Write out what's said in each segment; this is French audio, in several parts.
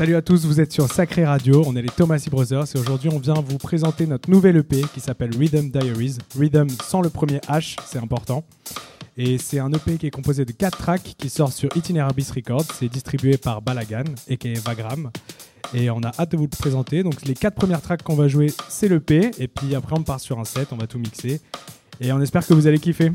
Salut à tous, vous êtes sur Sacré Radio, on est les Thomas Brothers et aujourd'hui on vient vous présenter notre nouvelle EP qui s'appelle Rhythm Diaries. Rhythm sans le premier H, c'est important. Et c'est un EP qui est composé de 4 tracks qui sort sur Itinerabis Records. C'est distribué par Balagan et qui est Vagram. Et on a hâte de vous le présenter. Donc les 4 premières tracks qu'on va jouer, c'est l'EP. Et puis après on part sur un set, on va tout mixer. Et on espère que vous allez kiffer.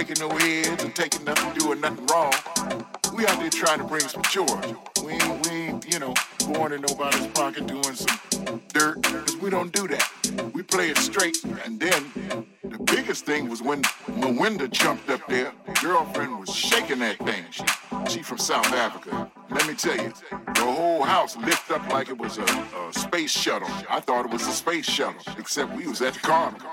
breaking no heads and taking nothing, doing nothing wrong. We out there trying to bring some joy. We ain't, we ain't, you know, going in nobody's pocket doing some dirt, because we don't do that. We play it straight. And then the biggest thing was when Melinda jumped up there, girlfriend was shaking that thing. She, she from South Africa. Let me tell you, the whole house lifted up like it was a, a space shuttle. I thought it was a space shuttle, except we was at the carnival.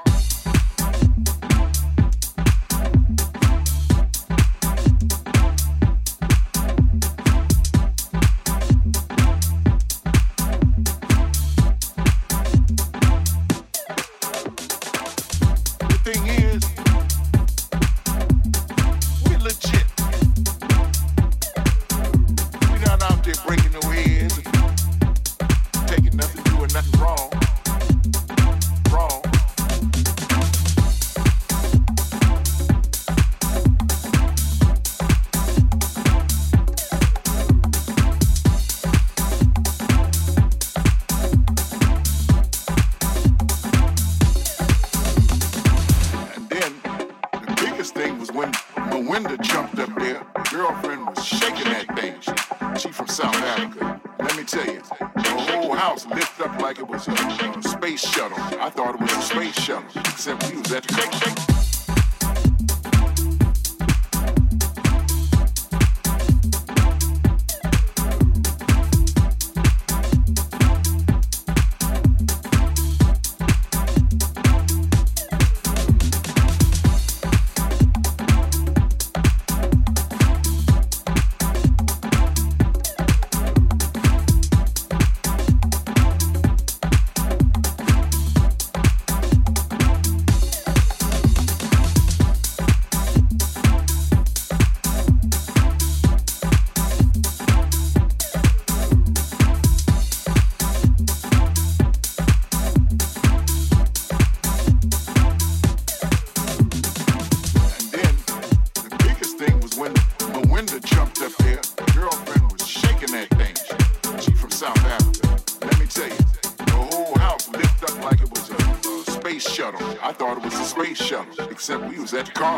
that Carl.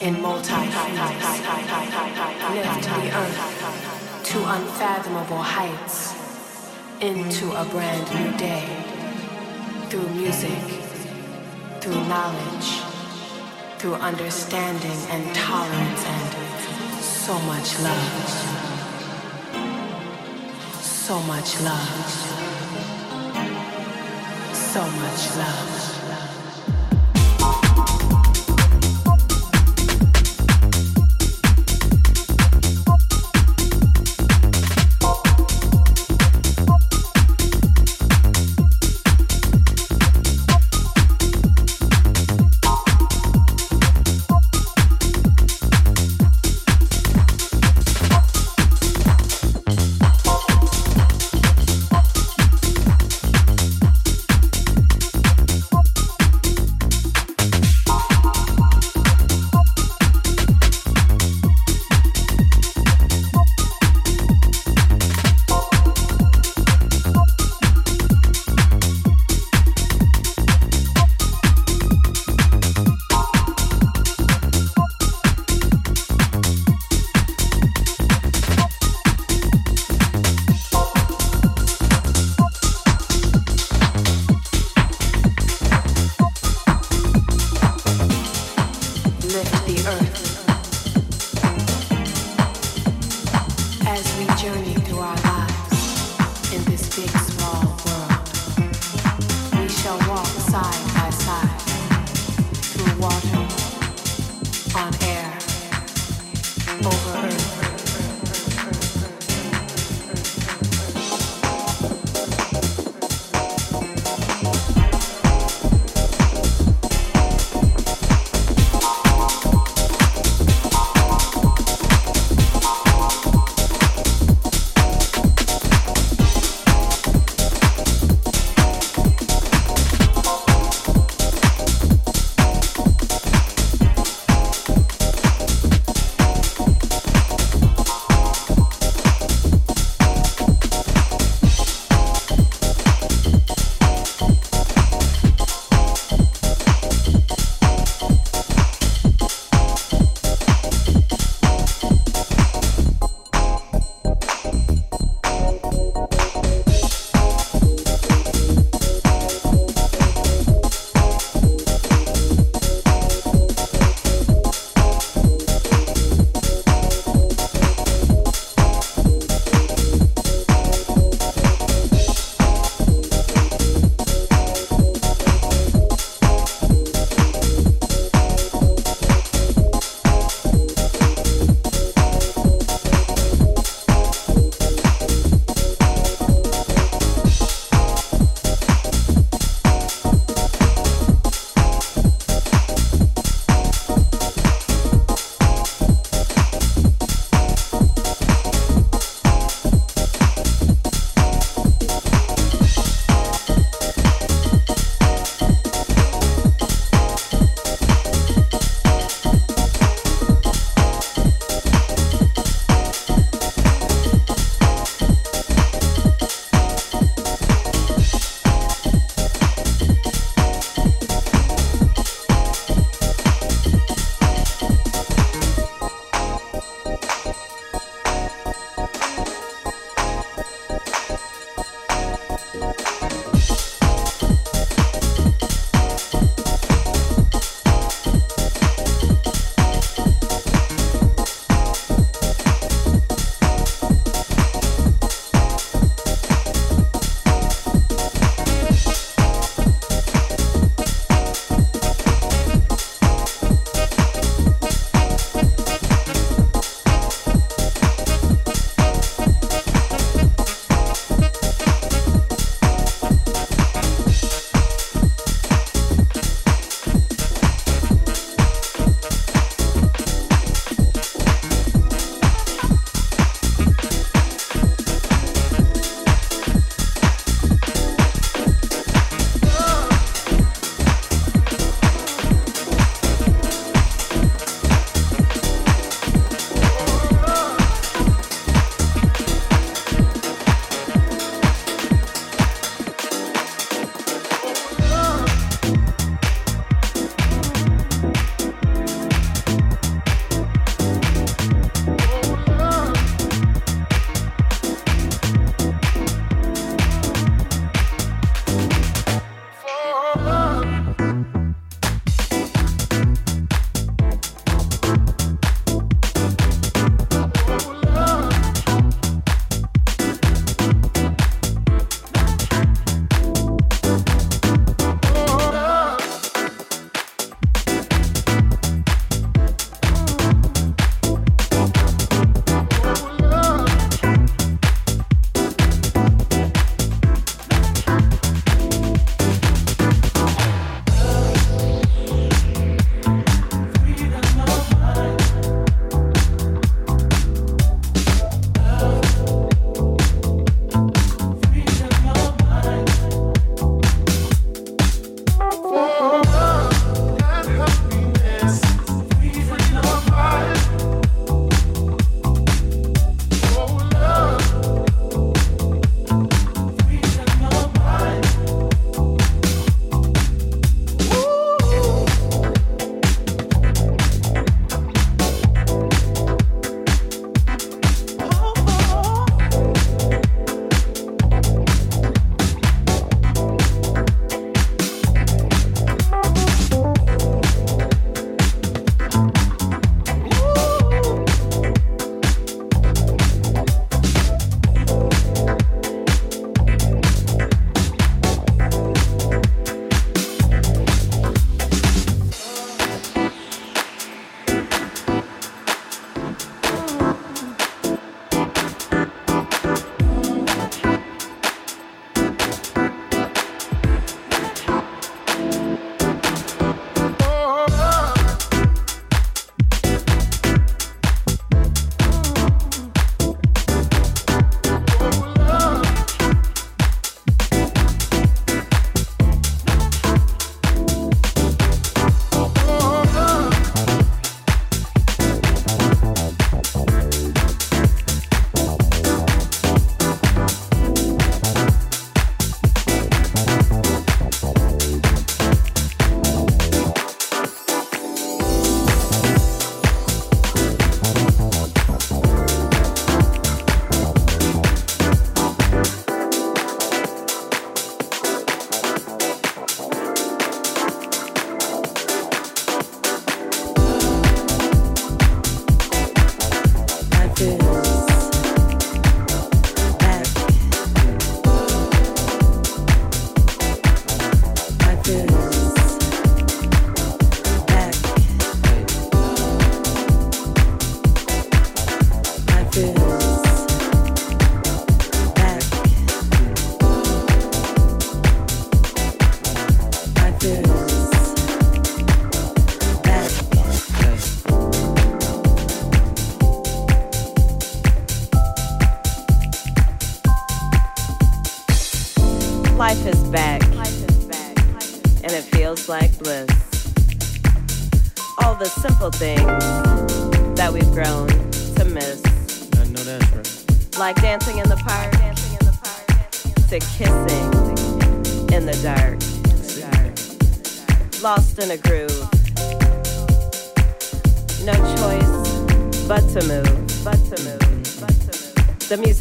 in multi lift the earth to unfathomable heights into a brand new day through music, through knowledge, through understanding and tolerance and so much love. So much love. So much love.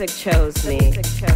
Music chose me.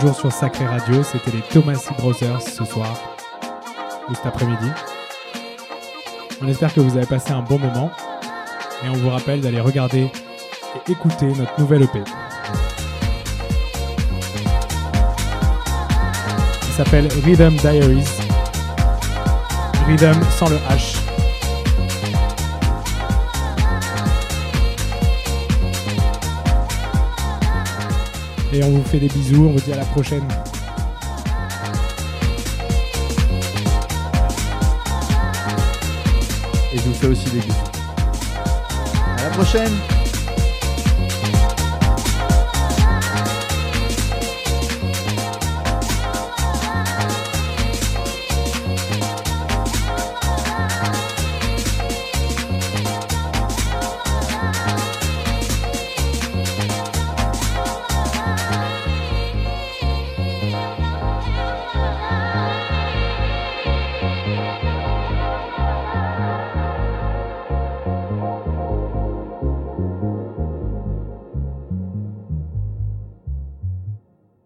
Toujours sur Sacré Radio, c'était les Thomasy Brothers ce soir ou cet après-midi. On espère que vous avez passé un bon moment et on vous rappelle d'aller regarder et écouter notre nouvelle EP. Il s'appelle Rhythm Diaries. Rhythm sans le H. Et on vous fait des bisous, on vous dit à la prochaine. Et je vous fais aussi des bisous. À la prochaine